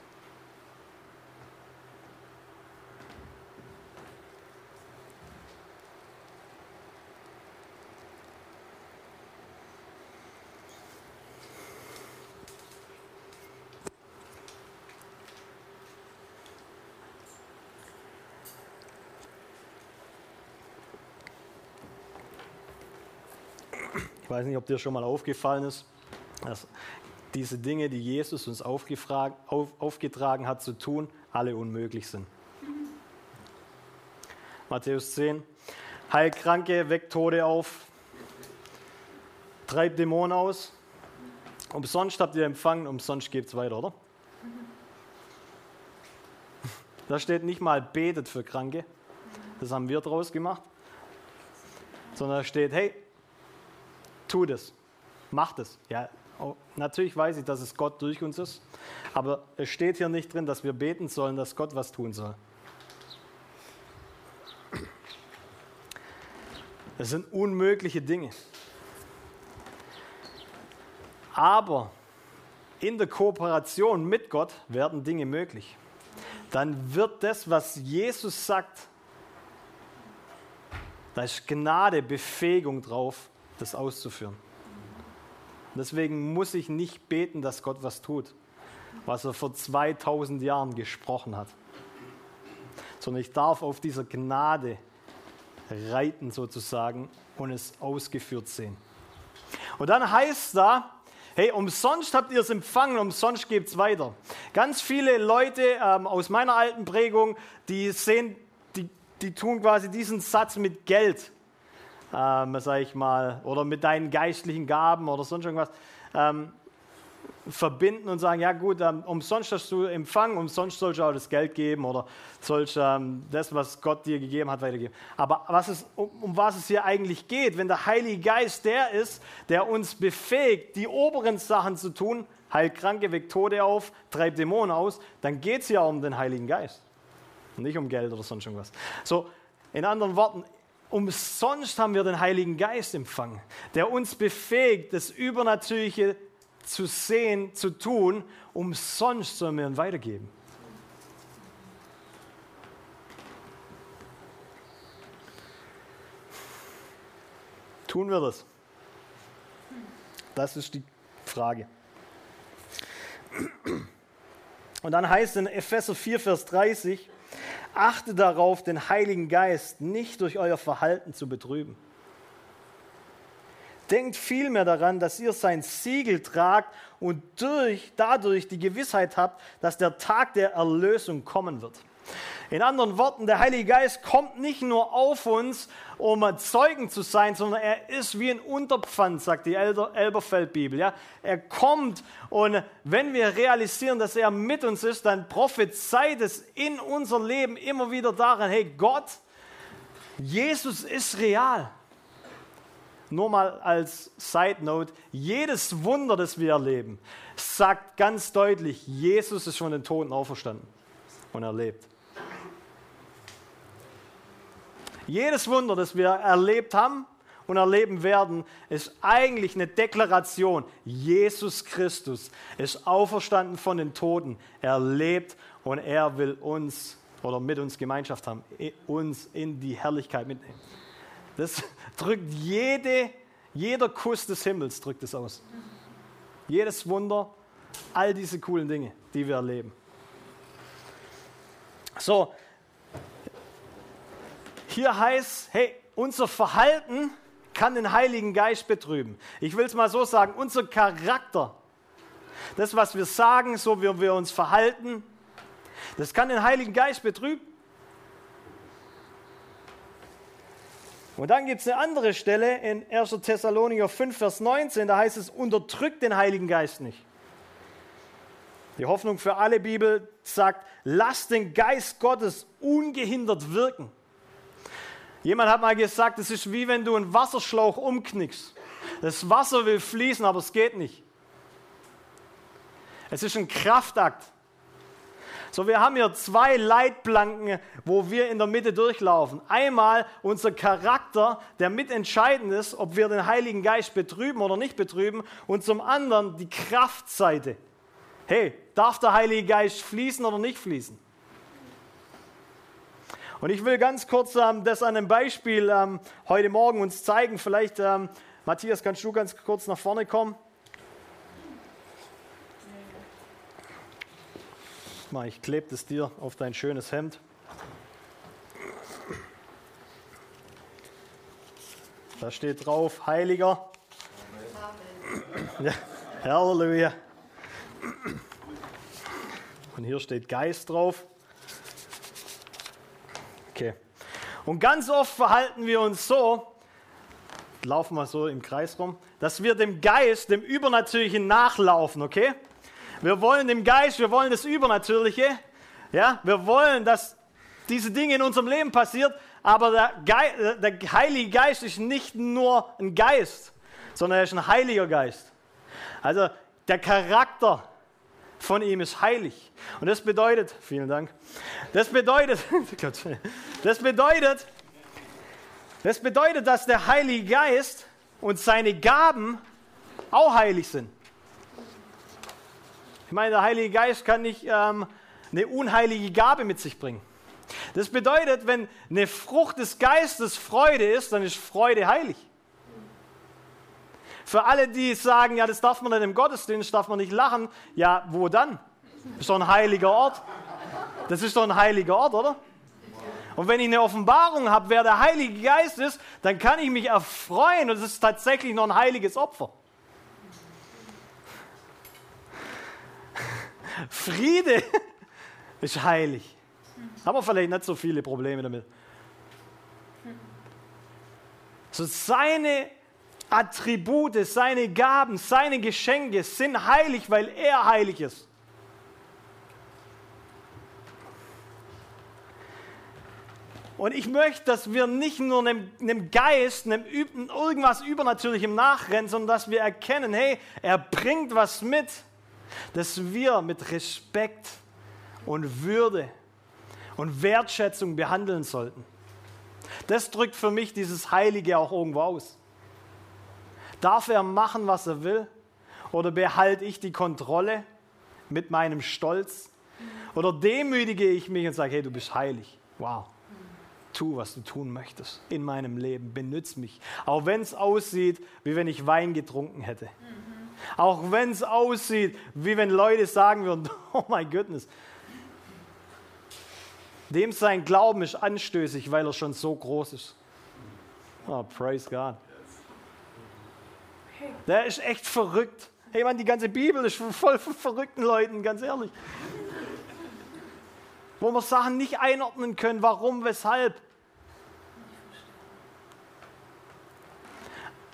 Weiß nicht, ob dir schon mal aufgefallen ist, dass diese Dinge, die Jesus uns auf, aufgetragen hat zu tun, alle unmöglich sind. Matthäus 10. Heilt Kranke, weckt Tode auf, treibt Dämonen aus. Umsonst habt ihr empfangen, umsonst gebt es weiter, oder? Da steht nicht mal betet für Kranke. Das haben wir draus gemacht. Sondern da steht, hey, tu das, mach das. Ja, oh, natürlich weiß ich, dass es Gott durch uns ist, aber es steht hier nicht drin, dass wir beten sollen, dass Gott was tun soll. Es sind unmögliche Dinge. Aber in der Kooperation mit Gott werden Dinge möglich. Dann wird das, was Jesus sagt, da ist Gnade, Befähigung drauf, das auszuführen. Deswegen muss ich nicht beten, dass Gott was tut, was er vor 2000 Jahren gesprochen hat, sondern ich darf auf dieser Gnade reiten sozusagen und es ausgeführt sehen. Und dann heißt da, hey, umsonst habt ihr es empfangen, umsonst gebt es weiter. Ganz viele Leute ähm, aus meiner alten Prägung, die sehen, die, die tun quasi diesen Satz mit Geld ähm, sag ich mal, oder mit deinen geistlichen Gaben oder sonst irgendwas. Ähm, verbinden und sagen, ja gut, ähm, umsonst hast du empfangen, umsonst sollst du auch das Geld geben oder sollst ähm, das, was Gott dir gegeben hat, weitergeben. Aber was es, um, um was es hier eigentlich geht, wenn der Heilige Geist der ist, der uns befähigt, die oberen Sachen zu tun, heilt Kranke, weckt Tode auf, treibt Dämonen aus, dann geht es ja um den Heiligen Geist. Nicht um Geld oder sonst irgendwas. So, in anderen Worten, umsonst haben wir den Heiligen Geist empfangen, der uns befähigt, das Übernatürliche zu sehen, zu tun, umsonst sollen wir ihn weitergeben. Tun wir das? Das ist die Frage. Und dann heißt in Epheser 4, Vers 30, achtet darauf, den Heiligen Geist nicht durch euer Verhalten zu betrüben. Denkt vielmehr daran, dass ihr sein Siegel tragt und durch, dadurch die Gewissheit habt, dass der Tag der Erlösung kommen wird. In anderen Worten, der Heilige Geist kommt nicht nur auf uns, um Zeugen zu sein, sondern er ist wie ein Unterpfand, sagt die Elberfeld-Bibel. Ja? Er kommt und wenn wir realisieren, dass er mit uns ist, dann prophezeit es in unser Leben immer wieder daran, hey Gott, Jesus ist real. Nur mal als Side Note, jedes Wunder, das wir erleben, sagt ganz deutlich, Jesus ist von den Toten auferstanden und erlebt. Jedes Wunder, das wir erlebt haben und erleben werden, ist eigentlich eine Deklaration. Jesus Christus ist auferstanden von den Toten. Er lebt und er will uns oder mit uns Gemeinschaft haben, uns in die Herrlichkeit mitnehmen. Das drückt jede, jeder Kuss des Himmels drückt es aus. Jedes Wunder, all diese coolen Dinge, die wir erleben. So, hier heißt, hey, unser Verhalten kann den Heiligen Geist betrüben. Ich will es mal so sagen, unser Charakter, das, was wir sagen, so wie wir uns verhalten, das kann den Heiligen Geist betrüben. Und dann gibt es eine andere Stelle in 1. Thessalonicher 5, Vers 19, da heißt es, unterdrückt den Heiligen Geist nicht. Die Hoffnung für alle Bibel sagt, lasst den Geist Gottes ungehindert wirken. Jemand hat mal gesagt, es ist wie wenn du einen Wasserschlauch umknickst. Das Wasser will fließen, aber es geht nicht. Es ist ein Kraftakt. So, wir haben hier zwei Leitplanken, wo wir in der Mitte durchlaufen. Einmal unser Charakter, der mitentscheidend ist, ob wir den Heiligen Geist betrüben oder nicht betrüben. Und zum anderen die Kraftseite. Hey, darf der Heilige Geist fließen oder nicht fließen? Und ich will ganz kurz ähm, das an einem Beispiel ähm, heute Morgen uns zeigen. Vielleicht, ähm, Matthias, kannst du ganz kurz nach vorne kommen? Mal, ich klebe das dir auf dein schönes Hemd. Da steht drauf, Heiliger. Ja, Halleluja. Und hier steht Geist drauf. Okay. Und ganz oft verhalten wir uns so, laufen wir so im Kreis rum, dass wir dem Geist, dem Übernatürlichen nachlaufen, okay? Wir wollen dem Geist, wir wollen das Übernatürliche, ja? Wir wollen, dass diese Dinge in unserem Leben passiert, aber der, Ge der Heilige Geist ist nicht nur ein Geist, sondern er ist ein Heiliger Geist. Also der Charakter von ihm ist heilig. Und das bedeutet, vielen Dank, das bedeutet, das bedeutet, das bedeutet, dass der Heilige Geist und seine Gaben auch heilig sind. Ich meine, der Heilige Geist kann nicht ähm, eine unheilige Gabe mit sich bringen. Das bedeutet, wenn eine Frucht des Geistes Freude ist, dann ist Freude heilig. Für alle, die sagen, ja, das darf man nicht im Gottesdienst, darf man nicht lachen, ja, wo dann? Das ist doch ein heiliger Ort. Das ist doch ein heiliger Ort, oder? Und wenn ich eine Offenbarung habe, wer der Heilige Geist ist, dann kann ich mich erfreuen und es ist tatsächlich noch ein heiliges Opfer. Friede ist heilig. Haben wir vielleicht nicht so viele Probleme damit. So seine Attribute, seine Gaben, seine Geschenke sind heilig, weil er heilig ist. Und ich möchte, dass wir nicht nur einem, einem Geist, einem irgendwas Übernatürlichem nachrennen, sondern dass wir erkennen, hey, er bringt was mit, dass wir mit Respekt und Würde und Wertschätzung behandeln sollten. Das drückt für mich dieses Heilige auch irgendwo aus. Darf er machen, was er will? Oder behalte ich die Kontrolle mit meinem Stolz? Oder demütige ich mich und sage, hey, du bist heilig. Wow. Tu, was du tun möchtest in meinem Leben. Benütz mich. Auch wenn es aussieht, wie wenn ich Wein getrunken hätte. Mhm. Auch wenn es aussieht, wie wenn Leute sagen würden, oh my goodness. Dem sein Glauben ist anstößig, weil er schon so groß ist. Oh, praise God. Der ist echt verrückt. Hey man, die ganze Bibel ist voll von verrückten Leuten, ganz ehrlich wo wir Sachen nicht einordnen können, warum, weshalb.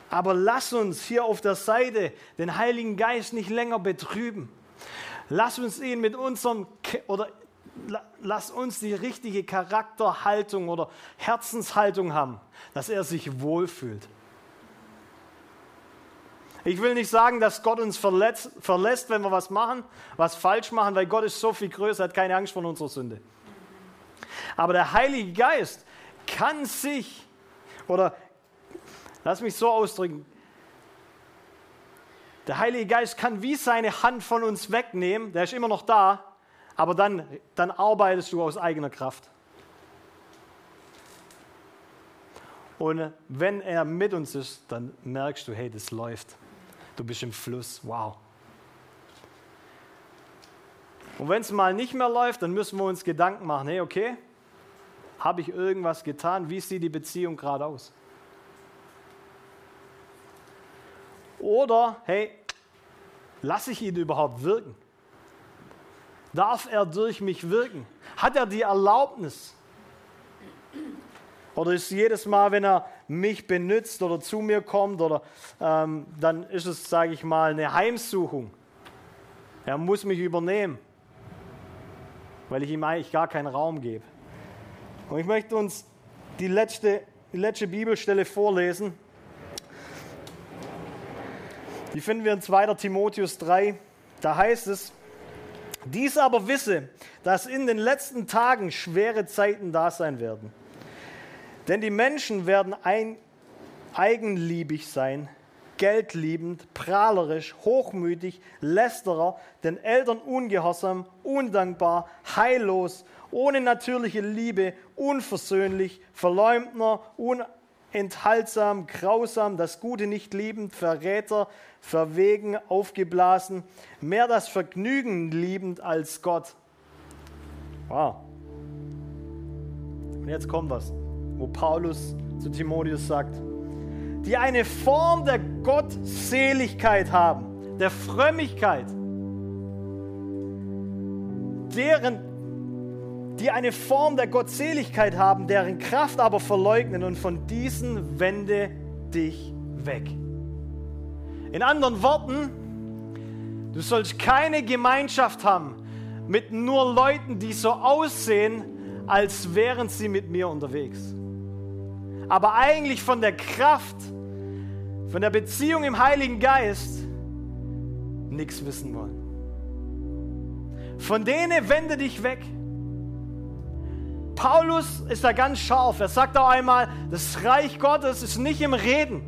Aber lass uns hier auf der Seite den Heiligen Geist nicht länger betrüben. Lass uns ihn mit unserem oder lass uns die richtige Charakterhaltung oder Herzenshaltung haben, dass er sich wohlfühlt. Ich will nicht sagen, dass Gott uns verletzt, verlässt, wenn wir was machen, was falsch machen, weil Gott ist so viel größer, hat keine Angst vor unserer Sünde. Aber der Heilige Geist kann sich, oder lass mich so ausdrücken, der Heilige Geist kann wie seine Hand von uns wegnehmen, der ist immer noch da, aber dann, dann arbeitest du aus eigener Kraft. Und wenn er mit uns ist, dann merkst du, hey, das läuft du bist im Fluss, wow. Und wenn es mal nicht mehr läuft, dann müssen wir uns Gedanken machen, hey, okay, habe ich irgendwas getan? Wie sieht die Beziehung gerade aus? Oder, hey, lasse ich ihn überhaupt wirken? Darf er durch mich wirken? Hat er die Erlaubnis? Oder ist jedes Mal, wenn er mich benützt oder zu mir kommt, oder ähm, dann ist es, sage ich mal, eine Heimsuchung. Er muss mich übernehmen, weil ich ihm eigentlich gar keinen Raum gebe. Und ich möchte uns die letzte, die letzte Bibelstelle vorlesen. Die finden wir in 2. Timotheus 3. Da heißt es, dies aber wisse, dass in den letzten Tagen schwere Zeiten da sein werden. Denn die Menschen werden ein, eigenliebig sein, geldliebend, prahlerisch, hochmütig, lästerer, den Eltern ungehorsam, undankbar, heillos, ohne natürliche Liebe, unversöhnlich, Verleumdner, unenthaltsam, grausam, das Gute nicht liebend, Verräter, verwegen, aufgeblasen, mehr das Vergnügen liebend als Gott. Wow. Und jetzt kommt was wo Paulus zu Timotheus sagt, die eine Form der Gottseligkeit haben, der Frömmigkeit, deren, die eine Form der Gottseligkeit haben, deren Kraft aber verleugnen und von diesen wende dich weg. In anderen Worten, du sollst keine Gemeinschaft haben mit nur Leuten, die so aussehen, als wären sie mit mir unterwegs aber eigentlich von der Kraft, von der Beziehung im Heiligen Geist nichts wissen wollen. Von denen wende dich weg. Paulus ist da ganz scharf. Er sagt auch einmal, das Reich Gottes ist nicht im Reden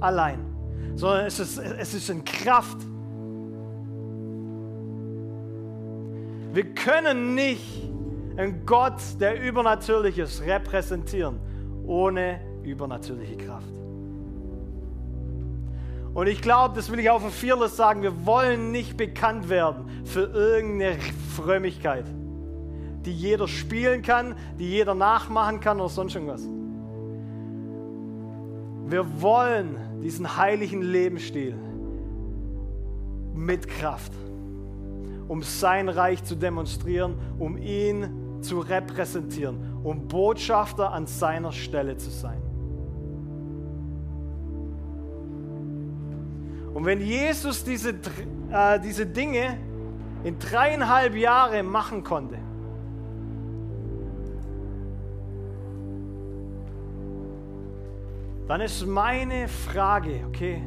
allein, sondern es ist, es ist in Kraft. Wir können nicht einen Gott, der übernatürlich ist, repräsentieren ohne übernatürliche Kraft. Und ich glaube, das will ich auch für Fearless sagen, wir wollen nicht bekannt werden für irgendeine Frömmigkeit, die jeder spielen kann, die jeder nachmachen kann oder sonst irgendwas. Wir wollen diesen heiligen Lebensstil mit Kraft, um sein Reich zu demonstrieren, um ihn zu repräsentieren um Botschafter an seiner Stelle zu sein. Und wenn Jesus diese, äh, diese Dinge in dreieinhalb Jahre machen konnte, dann ist meine Frage, okay,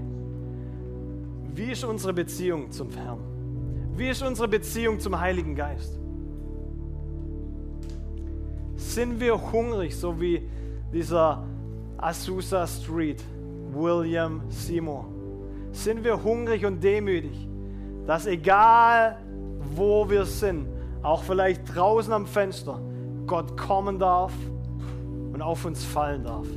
wie ist unsere Beziehung zum Herrn? Wie ist unsere Beziehung zum Heiligen Geist? Sind wir hungrig, so wie dieser Azusa Street, William Seymour? Sind wir hungrig und demütig, dass egal wo wir sind, auch vielleicht draußen am Fenster, Gott kommen darf und auf uns fallen darf?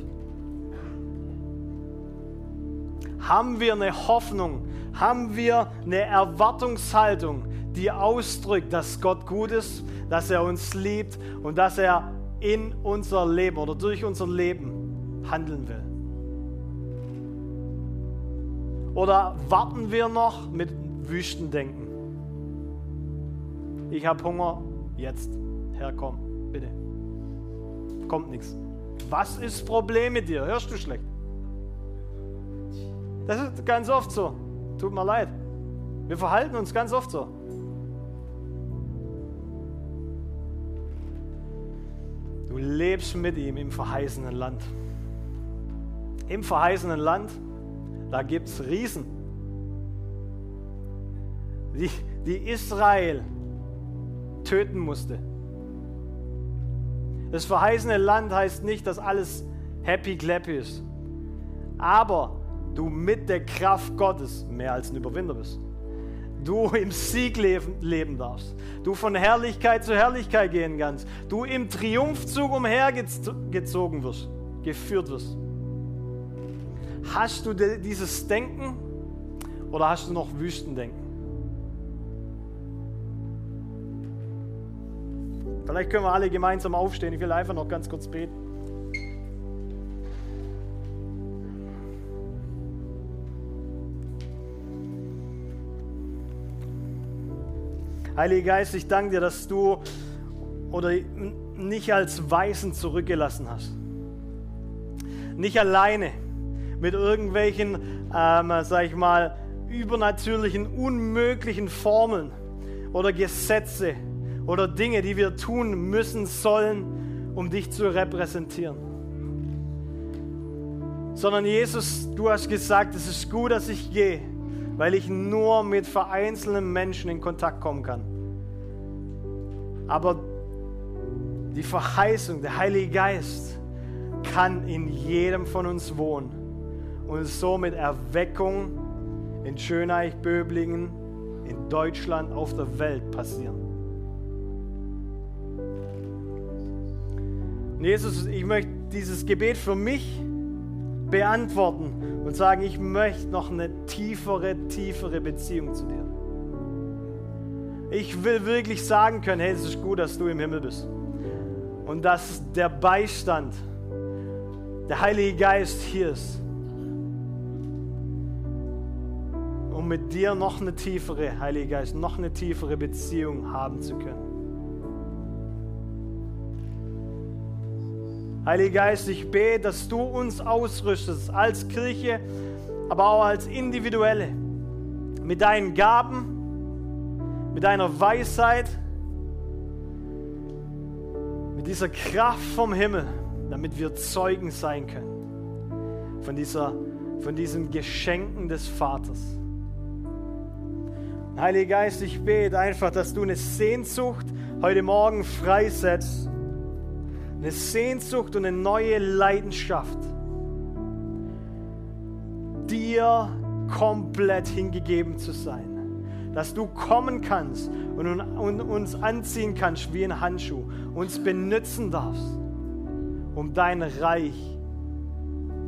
Haben wir eine Hoffnung, haben wir eine Erwartungshaltung, die ausdrückt, dass Gott gut ist, dass er uns liebt und dass er in unser Leben oder durch unser Leben handeln will? Oder warten wir noch mit Wüstendenken? Ich habe Hunger, jetzt. Herr, komm, bitte. Kommt nichts. Was ist das Problem mit dir? Hörst du schlecht? Das ist ganz oft so. Tut mir leid. Wir verhalten uns ganz oft so. Lebst mit ihm im verheißenen Land. Im verheißenen Land, da gibt es Riesen, die, die Israel töten musste. Das verheißene Land heißt nicht, dass alles happy clappy ist. Aber du mit der Kraft Gottes mehr als ein Überwinder bist. Du im Sieg leben, leben darfst. Du von Herrlichkeit zu Herrlichkeit gehen kannst. Du im Triumphzug umhergezogen wirst, geführt wirst. Hast du dieses Denken oder hast du noch Wüstendenken? Vielleicht können wir alle gemeinsam aufstehen. Ich will einfach noch ganz kurz beten. Heiliger Geist, ich danke dir, dass du oder nicht als Weisen zurückgelassen hast. Nicht alleine mit irgendwelchen, ähm, sag ich mal, übernatürlichen, unmöglichen Formeln oder Gesetze oder Dinge, die wir tun müssen, sollen, um dich zu repräsentieren. Sondern Jesus, du hast gesagt, es ist gut, dass ich gehe, weil ich nur mit vereinzelten Menschen in Kontakt kommen kann. Aber die Verheißung, der Heilige Geist kann in jedem von uns wohnen und so mit Erweckung in Schöneich, Böblingen, in Deutschland, auf der Welt passieren. Und Jesus, ich möchte dieses Gebet für mich beantworten und sagen, ich möchte noch eine tiefere, tiefere Beziehung zu dir. Ich will wirklich sagen können, hey, es ist gut, dass du im Himmel bist. Und dass der Beistand, der Heilige Geist hier ist. Um mit dir noch eine tiefere, Heilige Geist, noch eine tiefere Beziehung haben zu können. Heiliger Geist, ich bete, dass du uns ausrüstest als Kirche, aber auch als Individuelle mit deinen Gaben, mit deiner Weisheit, mit dieser Kraft vom Himmel, damit wir Zeugen sein können von, dieser, von diesen Geschenken des Vaters. Heiliger Geist, ich bete einfach, dass du eine Sehnsucht heute Morgen freisetzt, eine Sehnsucht und eine neue Leidenschaft, dir komplett hingegeben zu sein dass du kommen kannst und, uns anziehen kannst wie ein Handschuh, uns benutzen darfst, um dein Reich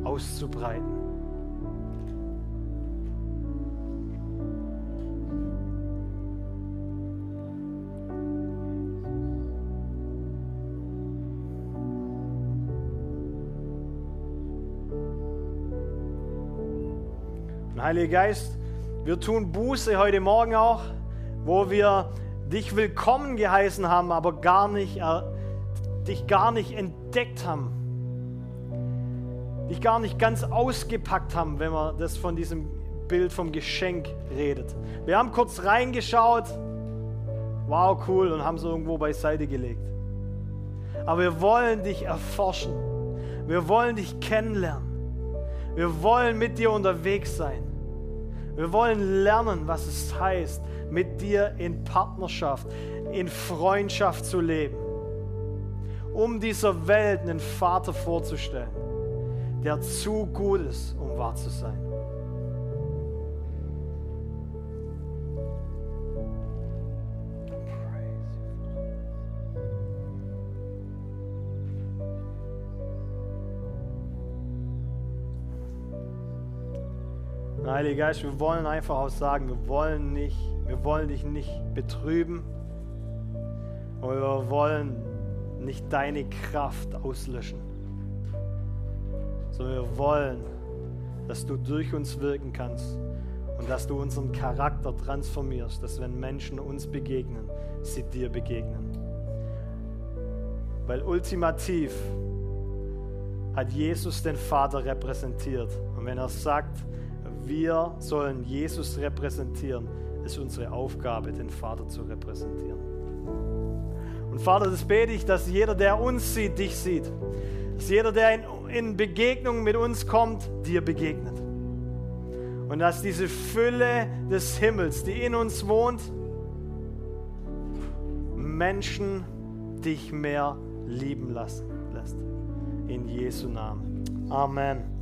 auszubreiten. Heiliger Geist, wir tun Buße heute Morgen auch, wo wir dich willkommen geheißen haben, aber gar nicht, äh, dich gar nicht entdeckt haben. Dich gar nicht ganz ausgepackt haben, wenn wir das von diesem Bild vom Geschenk redet. Wir haben kurz reingeschaut, wow, cool, und haben es irgendwo beiseite gelegt. Aber wir wollen dich erforschen. Wir wollen dich kennenlernen. Wir wollen mit dir unterwegs sein. Wir wollen lernen, was es heißt, mit dir in Partnerschaft, in Freundschaft zu leben. Um dieser Welt einen Vater vorzustellen, der zu gut ist, um wahr zu sein. Heiliger Geist, wir wollen einfach auch sagen, wir wollen nicht, wir wollen dich nicht betrüben, aber wir wollen nicht deine Kraft auslöschen, sondern wir wollen, dass du durch uns wirken kannst und dass du unseren Charakter transformierst, dass wenn Menschen uns begegnen, sie dir begegnen. Weil ultimativ hat Jesus den Vater repräsentiert. Und wenn er sagt, wir sollen Jesus repräsentieren, ist unsere Aufgabe, den Vater zu repräsentieren. Und Vater, das bete ich, dass jeder, der uns sieht, dich sieht. Dass jeder, der in, in Begegnung mit uns kommt, dir begegnet. Und dass diese Fülle des Himmels, die in uns wohnt, Menschen dich mehr lieben lassen lässt. In Jesu Namen. Amen.